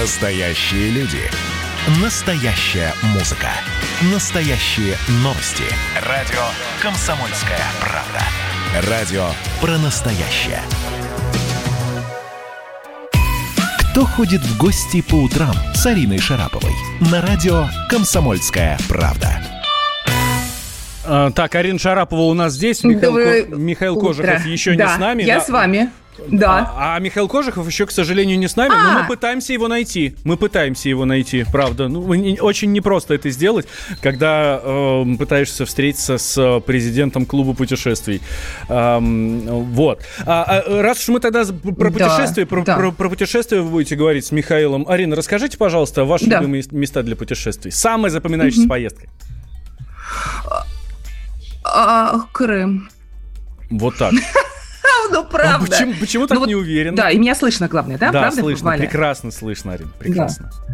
Настоящие люди. Настоящая музыка. Настоящие новости. Радио «Комсомольская правда». Радио про настоящее. Кто ходит в гости по утрам с Ариной Шараповой? На радио «Комсомольская правда». А, Так, Арина Шарапова у нас здесь, Михаил, Доброе Ко- Михаил утро. Кожухов еще Да, не с нами. Я да. с вами. Да. А, а Михаил Кожухов еще, к сожалению, не с нами, но А. мы пытаемся его найти. Мы пытаемся его найти, правда. Ну, не- очень непросто это сделать, когда э, пытаешься встретиться с э, президентом клуба путешествий. Ам, вот. А, а, раз уж мы тогда про Да, путешествия, про, да. про- про путешествия вы будете говорить с Михаилом. Арина, расскажите, пожалуйста, ваши Да. любимые места для путешествий. Самая запоминающаяся поездка. А, Крым. Вот так. Ну, правда. А Почему, почему так Ну вот, не уверен? Да, и меня слышно, главное, да? Да, правда, слышно, прекрасно слышно, Арин, прекрасно. Э,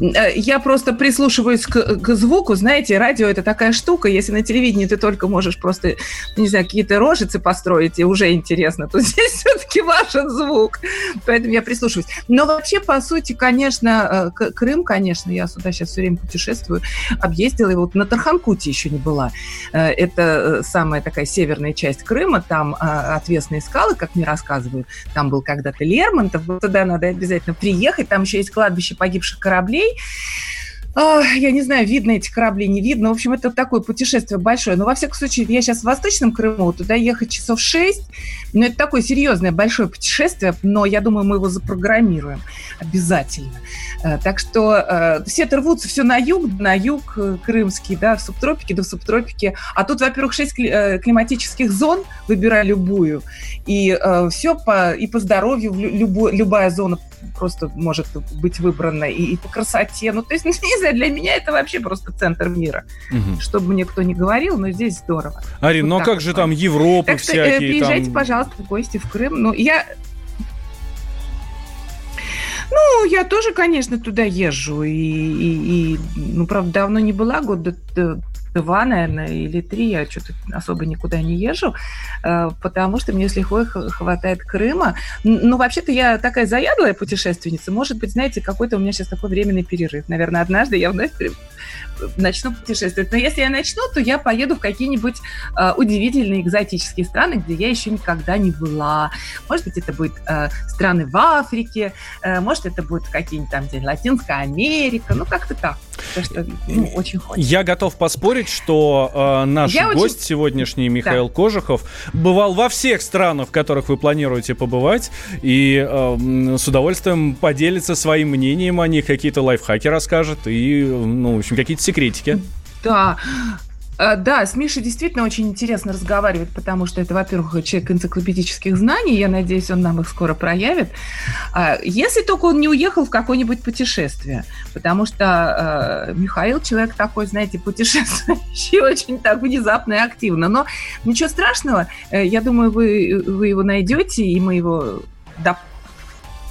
Я просто прислушиваюсь к, к звуку. Знаете, радио это такая штука. Если на телевидении ты только можешь просто, не знаю, какие-то рожицы построить, и уже интересно, то здесь все-таки важен звук. Поэтому я прислушиваюсь. Но вообще, по сути, конечно, э, Крым, конечно, я сюда сейчас все время путешествую, объездила, и вот на Тарханкуте еще не была. Э, Это э, самая такая северная часть Крыма, там э, отвесные скалы, как мне рассказывают. Там был когда-то Лермонтов, туда надо обязательно приехать. Там еще есть кладбище погибших кораблей. А, Я не знаю, видно эти корабли, не видно. В общем, это такое путешествие большое. Но, во всяком случае, я сейчас в Восточном Крыму, туда ехать часов 6. Но это такое серьезное, большое путешествие. Но я думаю, мы его запрограммируем обязательно. Э, Так что э, все это рвутся все на юг, на юг э, крымский, да, в субтропике, да в субтропике. А тут, во-первых, 6 климатических зон, выбирай любую. И все по, и по здоровью, любая зона просто может быть выбрана, и, и по красоте. Ну, то есть, не знаю, для меня это вообще просто центр мира. Мгм. Что бы мне кто ни говорил, но здесь здорово. Арин, Вот ну а как вот же там Европа Так что э, всякие? приезжайте, там... пожалуйста, в гости в Крым. Ну, я... Ну, я тоже, конечно, туда езжу. И, и- и, ну, правда, давно не была, года д- два, наверное, или три. Я что-то особо никуда не езжу, э, потому что мне с лихвой хватает Крыма. Ну, вообще-то я такая заядлая путешественница. Может быть, знаете, какой-то у меня сейчас такой временный перерыв. Наверное, однажды я вновь начну путешествовать. Но если я начну, то я поеду в какие-нибудь э, удивительные экзотические страны, где я еще никогда не была. Может быть, это будет э, страны в Африке, э, может, это будет какие-нибудь там, где Латинская Америка, ну, как-то так. Потому что, ну, очень хочется. Я готов поспорить, что э, наш Я очень- гость сегодняшний, Михаил Кожухов, бывал во всех странах, в которых вы планируете побывать, и э, с удовольствием поделится своим мнением о них, какие-то лайфхаки расскажет, и, ну, в общем, какие-то секретики. Да. Э, Да, с Мишей действительно очень интересно разговаривать, потому что это, во-первых, человек энциклопедических знаний, я надеюсь, он нам их скоро проявит. А, Если только он не уехал в какое-нибудь путешествие, потому что э, Михаил человек такой, знаете, путешествующий очень так внезапно и активно. Но ничего страшного, э, я думаю, вы, вы его найдете, и мы его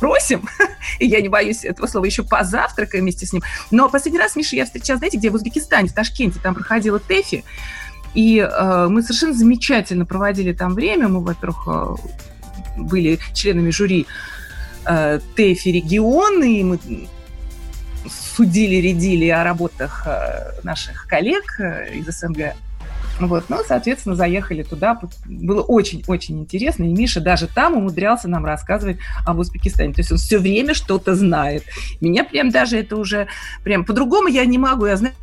допросим, и я не боюсь этого слова, еще позавтракаем вместе с ним. Но последний раз Миша я встречала, знаете, где? В Узбекистане, в Ташкенте. Там проходила ТЭФИ. И э, мы совершенно замечательно проводили там время. Мы, во-первых, э, были членами жюри э, ТЭФИ регионы, и мы судили, редили о работах э, наших коллег э, из СНГ. Вот, ну, соответственно, заехали туда. Было очень-очень интересно. И Миша даже там умудрялся нам рассказывать об Узбекистане. То есть он все время что-то знает. Меня прям даже это уже... Прям по-другому я не могу. Я знаю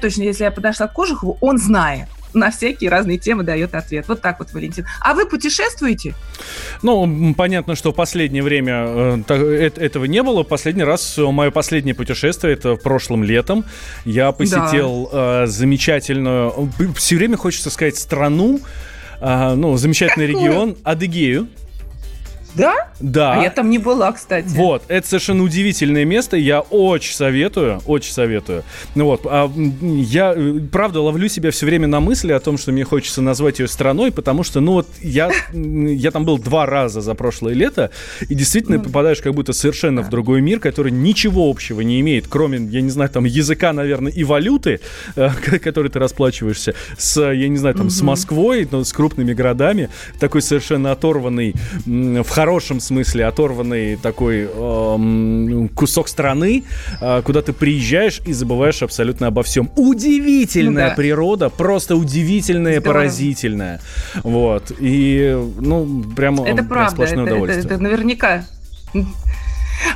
точно, если я подошла к Кожухову, он знает. На всякие разные темы дает ответ. Вот так вот, Валентин. А вы путешествуете? Ну, понятно, что в последнее время э, та- э- этого не было. Последний раз, мое последнее путешествие, это прошлым летом. Я посетил э, замечательную, все время хочется сказать, страну, э, ну, замечательный Какую? регион, Адыгею. Да? Да. А я там не была, кстати. Вот, это совершенно удивительное место, я очень советую, очень советую. Ну вот, а, я, э, правда, ловлю себя все время на мысли о том, что мне хочется назвать ее страной, потому что, ну вот, я, я там был два раза за прошлое лето, и действительно Ну, попадаешь как будто совершенно в другой мир, который ничего общего не имеет, кроме, я не знаю, там, языка, наверное, и валюты, э, которой ты расплачиваешься, с, я не знаю, там, с. Москвой, ну, с крупными городами, такой совершенно оторванный в хорошем смысле оторванный такой э, кусок страны, э, куда ты приезжаешь и забываешь абсолютно обо всем. Удивительная ну, да. природа, просто удивительная, Здорово. поразительная. Вот. И, ну, прямо это правда, сплошное это, удовольствие. Это, это наверняка.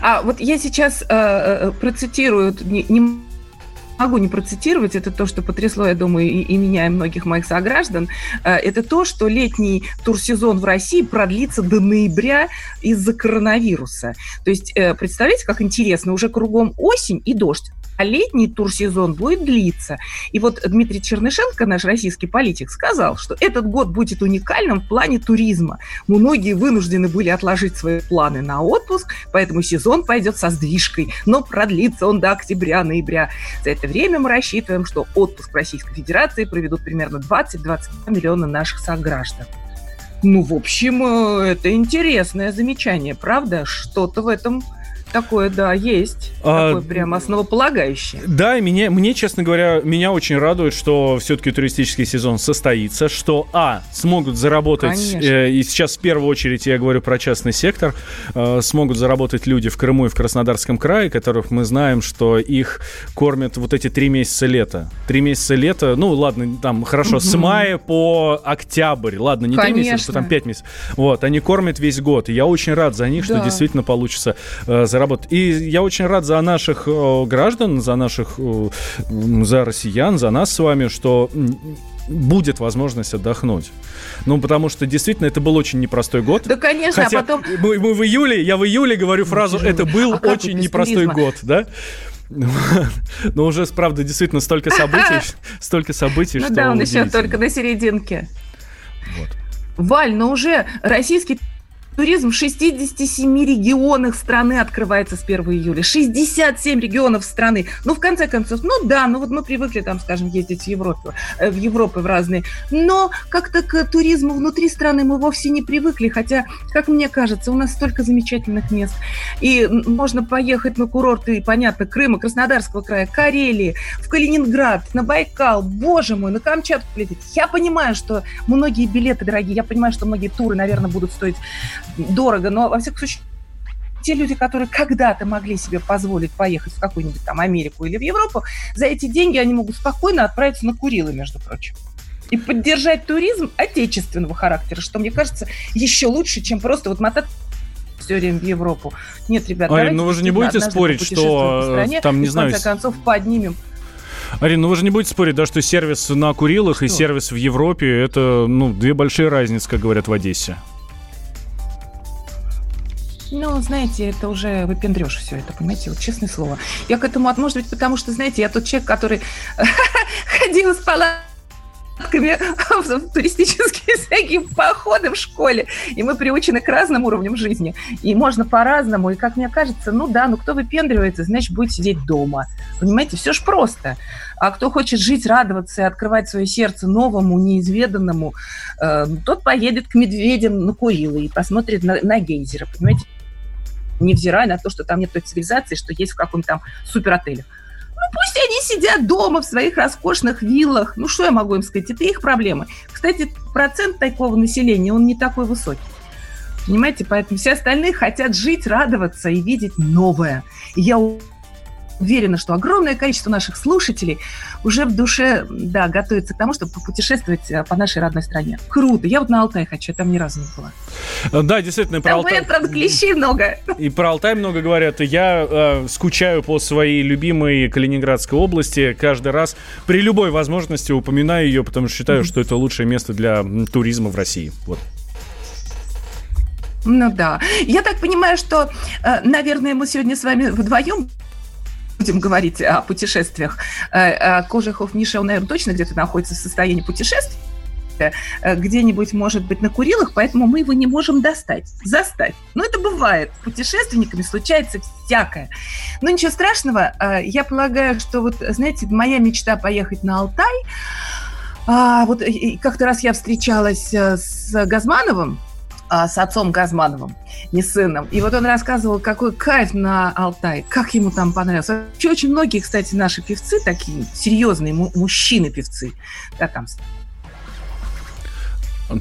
А вот я сейчас э, э, процитирую не, не могу не процитировать, это то, что потрясло, я думаю, и, и меня, и многих моих сограждан, э, это то, что летний турсезон в России продлится до ноября из-за коронавируса. То есть, э, представляете, как интересно, уже кругом осень и дождь летний турсезон будет длиться. И вот Дмитрий Чернышенко, наш российский политик, сказал, что этот год будет уникальным в плане туризма. Многие вынуждены были отложить свои планы на отпуск, поэтому сезон пойдет со сдвижкой, но продлится он до октября-ноября. За это время мы рассчитываем, что отпуск в Российской Федерации проведут примерно 20-22 миллиона наших сограждан. Ну, в общем, э, это интересное замечание, правда? Что-то в этом Такое, да, есть. А, Такое прям основополагающее. Да, и мне, мне, честно говоря, меня очень радует, что все-таки туристический сезон состоится, что, а, смогут заработать, э, и сейчас в первую очередь я говорю про частный сектор, э, смогут заработать люди в Крыму и в Краснодарском крае, которых мы знаем, что их кормят вот эти три месяца лета. Три месяца лета, ну, ладно, там, хорошо, угу. с мая по октябрь, ладно, не три месяца, там пять месяцев. Вот, они кормят весь год, и я очень рад за них, да. что действительно получится э, заработать работать. И я очень рад за наших э, граждан, за наших, э, за россиян, за нас с вами, что будет возможность отдохнуть. Ну, потому что действительно это был очень непростой год. Да, конечно, а Хотя а потом... Мы, мы в июле, я в июле говорю фразу, ну, это был а очень непростой год, да? Но уже, правда, действительно столько событий, столько событий, ну, что... да, он еще только на серединке. Вот. Валь, но уже российский Туризм в 67 регионах страны открывается с 1 июля. 67 регионов страны. Ну, в конце концов, ну да, ну вот мы привыкли там, скажем, ездить в Европу, э, в Европу в разные. Но как-то к туризму внутри страны мы вовсе не привыкли, хотя, как мне кажется, у нас столько замечательных мест. И можно поехать на курорты, понятно, Крыма, Краснодарского края, Карелии, в Калининград, на Байкал, боже мой, на Камчатку полететь. Я понимаю, что многие билеты дорогие, я понимаю, что многие туры, наверное, будут стоить дорого, но, во всяком случае, те люди, которые когда-то могли себе позволить поехать в какую-нибудь там Америку или в Европу, за эти деньги они могут спокойно отправиться на Курилы, между прочим. И поддержать туризм отечественного характера, что, мне кажется, еще лучше, чем просто вот мотать все время в Европу. Нет, ребят, Арин, ну вы же не будете спорить, что стране, там, не и, знаю... в конце концов, поднимем Арина, ну вы же не будете спорить, да, что сервис на Курилах что? и сервис в Европе это, ну, две большие разницы, как говорят в Одессе. Ну, знаете, это уже выпендрешь все это, понимаете, вот честное слово. Я к этому, может быть, потому что, знаете, я тот человек, который ходил с палатками в туристические всякие походы в школе. И мы приучены к разным уровням жизни. И можно по-разному. И, как мне кажется, ну да, ну кто выпендривается, значит, будет сидеть дома. Понимаете, все ж просто. А кто хочет жить, радоваться и открывать свое сердце новому, неизведанному, э, тот поедет к медведям на Курилы и посмотрит на, на гейзеры. Понимаете, невзирая на то, что там нет той цивилизации, что есть в каком-то там суперотеле. Ну, пусть они сидят дома в своих роскошных виллах. Ну, что я могу им сказать? Это их проблемы. Кстати, процент такого населения, он не такой высокий. Понимаете, поэтому все остальные хотят жить, радоваться и видеть новое. И я уверена, что огромное количество наших слушателей уже в душе, да, готовится к тому, чтобы попутешествовать э, по нашей родной стране. Круто. Я вот на Алтай хочу, я там ни разу не была. Э, да, действительно, про там Алтай... правда, клещей много. И про Алтай много говорят. Я э, скучаю по своей любимой Калининградской области. Каждый раз при любой возможности упоминаю ее, потому что считаю, mm-hmm. что это лучшее место для туризма в России. Вот. Ну да. Я так понимаю, что, э, наверное, мы сегодня с вами вдвоем будем говорить о путешествиях. Э, э, Кожухов Миша, он, наверное, точно где-то находится в состоянии путешествия э, где-нибудь, может быть, на Курилах, поэтому мы его не можем достать, застать. Но это бывает. С путешественниками случается всякое. Но ничего страшного. Я полагаю, что вот, знаете, моя мечта поехать на Алтай. А, вот как-то раз я встречалась с Газмановым, а, с отцом Газмановым, не сыном. И вот он рассказывал, какой кайф на Алтай, как ему там понравилось. Вообще очень многие, кстати, наши певцы, такие серьезные мужчины-певцы, да, там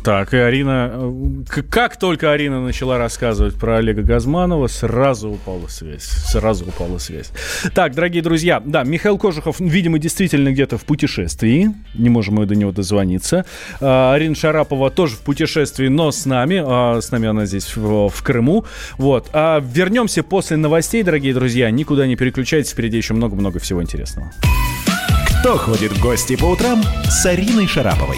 Так, и Арина... Э, как только Арина начала рассказывать про Олега Газманова, сразу упала связь. Сразу упала связь. Так, дорогие друзья, да, Михаил Кожухов, видимо, действительно где-то в путешествии. Не можем мы до него дозвониться. А, Арина Шарапова тоже в путешествии, но с нами. А, с нами она здесь в, в Крыму. Вот. А вернемся после новостей, дорогие друзья. Никуда не переключайтесь, впереди еще много-много всего интересного. Кто ходит в гости по утрам с Ариной Шараповой?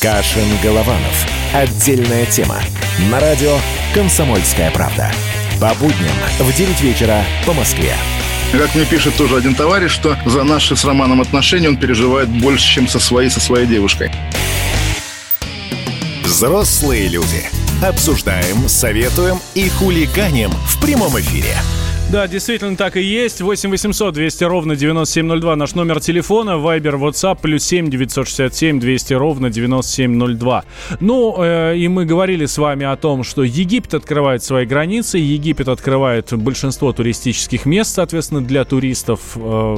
Кашин-Голованов. Отдельная тема. На радио «Комсомольская правда». По будням в 9 вечера по Москве. Как мне пишет тоже один товарищ, что за наши с Романом отношения он переживает больше, чем со своей, со своей девушкой. Взрослые люди. Обсуждаем, советуем и хулиганим в прямом эфире. Да, действительно так и есть. 8 800 200 ровно 9702 наш номер телефона. Вайбер, WhatsApp, плюс 7 967 200 ровно 9702. Ну, э, и мы говорили с вами о том, что Египет открывает свои границы. Египет открывает большинство туристических мест, соответственно, для туристов. Э,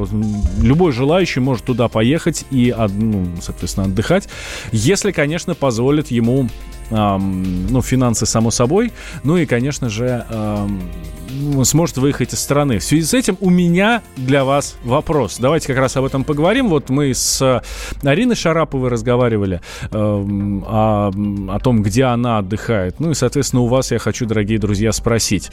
любой желающий может туда поехать и, ну, соответственно, отдыхать, если, конечно, позволит ему ну, финансы, само собой, ну и, конечно же, сможет выехать из страны. В связи с этим у меня для вас вопрос. Давайте как раз об этом поговорим. Вот мы с Ариной Шараповой разговаривали э, о, о том, где она отдыхает. Ну и, соответственно, у вас я хочу, дорогие друзья, спросить.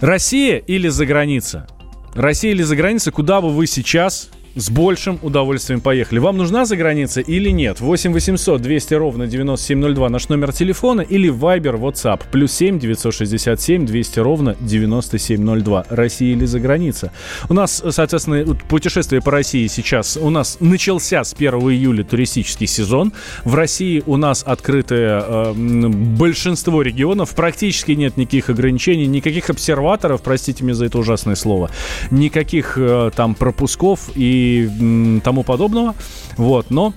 Россия или за граница? Россия или за граница, куда бы вы сейчас с большим удовольствием поехали. Вам нужна за граница или нет? 8 800 200 ровно 9702 наш номер телефона или Viber, WhatsApp. Плюс 7 967 200 ровно 9702. Россия или за граница? У нас, соответственно, путешествие по России сейчас. У нас начался с 1 июля туристический сезон. В России у нас открытое э, большинство регионов. Практически нет никаких ограничений, никаких обсерваторов, простите меня за это ужасное слово, никаких э, там пропусков и тому подобного. Вот, но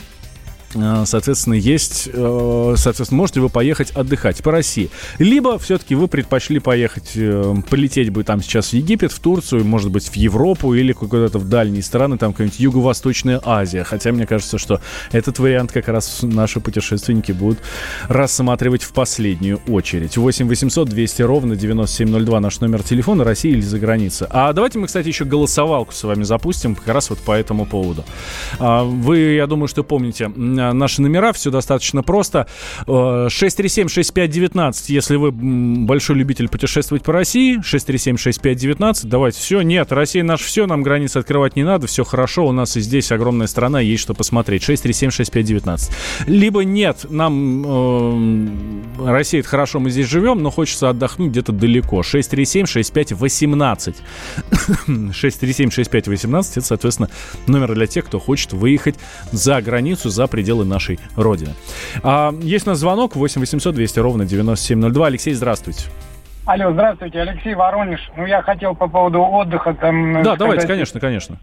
Соответственно, есть, э, соответственно, можете вы поехать отдыхать по России. Либо все-таки вы предпочли поехать, э, полететь бы там сейчас в Египет, в Турцию, может быть, в Европу или куда-то в дальние страны, там какая-нибудь Юго-Восточная Азия. Хотя мне кажется, что этот вариант как раз наши путешественники будут рассматривать в последнюю очередь. 8 800 200 ровно 9702 наш номер телефона, Россия или за граница. А давайте мы, кстати, еще голосовалку с вами запустим как раз вот по этому поводу. А, вы, я думаю, что помните наши номера, все достаточно просто. 637-6519, э, если вы большой любитель путешествовать по России, 637-6519, давайте все. Нет, Россия наш все, нам границы открывать не надо, все хорошо, у нас и здесь огромная страна, есть что посмотреть. 637-6519. Либо нет, нам э, Россия это хорошо, мы здесь живем, но хочется отдохнуть где-то далеко. 637-6518. 637-6518, это, соответственно, номер для тех, кто хочет выехать за границу, за пределы пределы нашей Родины. А, есть у нас звонок 8 800 200 ровно 9702. Алексей, здравствуйте. Алло, здравствуйте, Алексей Воронеж. Ну, я хотел по поводу отдыха там... Да, сказать... давайте, конечно, конечно.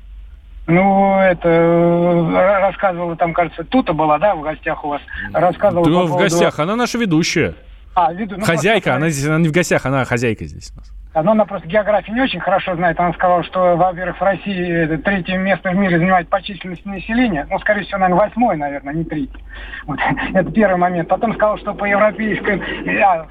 Ну, это э, рассказывала там, кажется, Тута была, да, в гостях у вас? Рассказывала да, по в поводу... гостях, она наша ведущая. А, веду... ну, хозяйка, просто... она здесь, она не в гостях, она хозяйка здесь у нас. Но она просто географию не очень хорошо знает. Она сказала, что, во-первых, в России третье место в мире занимает по численности населения. Ну, скорее всего, наверное, восьмое, наверное, не третье. Вот. Это первый момент. Потом сказал, что по европейской... А,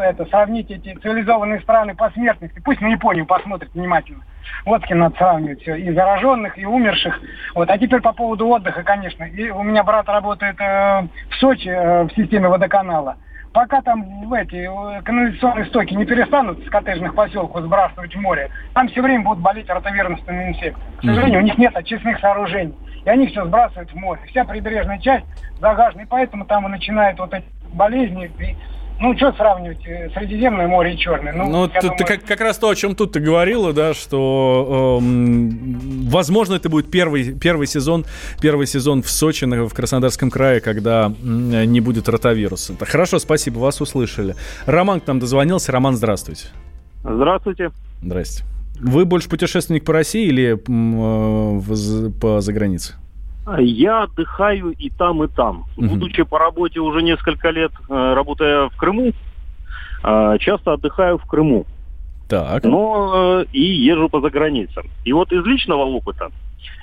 это, сравнить эти цивилизованные страны по смертности. Пусть на Японию посмотрит внимательно. Вот с кем надо сравнивать все. И зараженных, и умерших. Вот. А теперь по поводу отдыха, конечно. И у меня брат работает э, в Сочи э, в системе водоканала пока там в эти э, канализационные стоки не перестанут с коттеджных поселков сбрасывать в море, там все время будут болеть ротовирусными инфекциями. К сожалению, у них нет очистных сооружений. И они все сбрасывают в море. Вся прибрежная часть загажена. И поэтому там и начинают вот эти болезни. Ну, что сравнивать, э, Средиземное море и Черное? Ну, ну ты, думаю... ты как, как раз то, о чем тут ты говорила, да, что, э, возможно, это будет первый, первый сезон, первый сезон в Сочи, в Краснодарском крае, когда не будет ротавируса. Хорошо, спасибо, вас услышали. Роман к нам дозвонился. Роман, здравствуйте. Здравствуйте. Здрасте. Вы больше путешественник по России или э, по загранице? Я отдыхаю и там, и там. Угу. Будучи по работе уже несколько лет, э, работая в Крыму, э, часто отдыхаю в Крыму. Так. Но и езжу по заграницам. И вот из личного опыта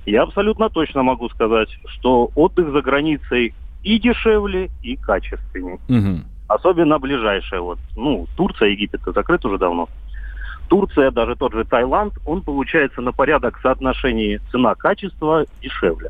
я абсолютно точно могу сказать, что отдых за границей и дешевле, и качественнее. Угу. Особенно ближайшая. Вот, ну, Турция, Египет закрыт уже давно. Турция, даже тот же Таиланд, он получается на порядок в соотношении цена-качество дешевле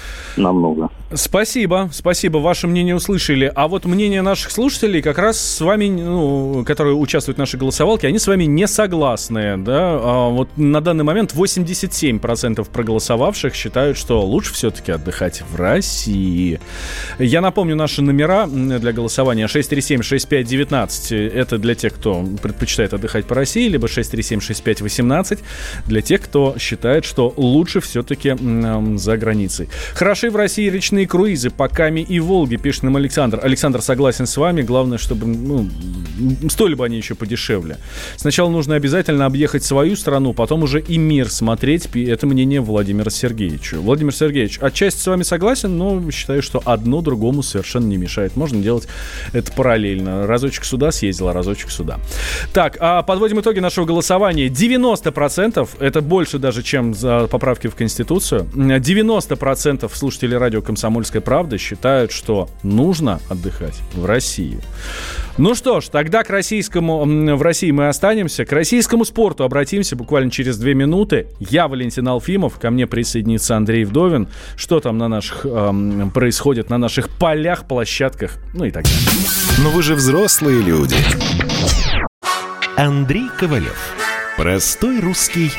намного. Спасибо, спасибо, ваше мнение услышали. А вот мнение наших слушателей как раз с вами, ну, которые участвуют в нашей голосовалке, они с вами не согласны, да? А вот на данный момент 87% проголосовавших считают, что лучше все-таки отдыхать в России. Я напомню наши номера для голосования 637-6519, это для тех, кто предпочитает отдыхать по России, либо 637-6518 для тех, кто считает, что лучше все-таки за границей. Хороши в России речные круизы по Каме и Волге, пишет нам Александр. Александр согласен с вами. Главное, чтобы ну, стоили бы они еще подешевле. Сначала нужно обязательно объехать свою страну, потом уже и мир смотреть. Это мнение Владимира Сергеевича. Владимир Сергеевич, отчасти с вами согласен, но считаю, что одно другому совершенно не мешает. Можно делать это параллельно. Разочек сюда съездил, а разочек сюда. Так, а подводим итоги нашего голосования. 90% это больше даже, чем за поправки в Конституцию. 90% слушателей радио «Комсомольская «Комсомольская правда» считают, что нужно отдыхать в России. Ну что ж, тогда к российскому, в России мы останемся. К российскому спорту обратимся буквально через две минуты. Я Валентин Алфимов, ко мне присоединится Андрей Вдовин. Что там на наших, эм, происходит на наших полях, площадках, ну и так далее. Но вы же взрослые люди. Андрей Ковалев. Простой русский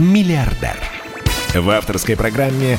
миллиардер. В авторской программе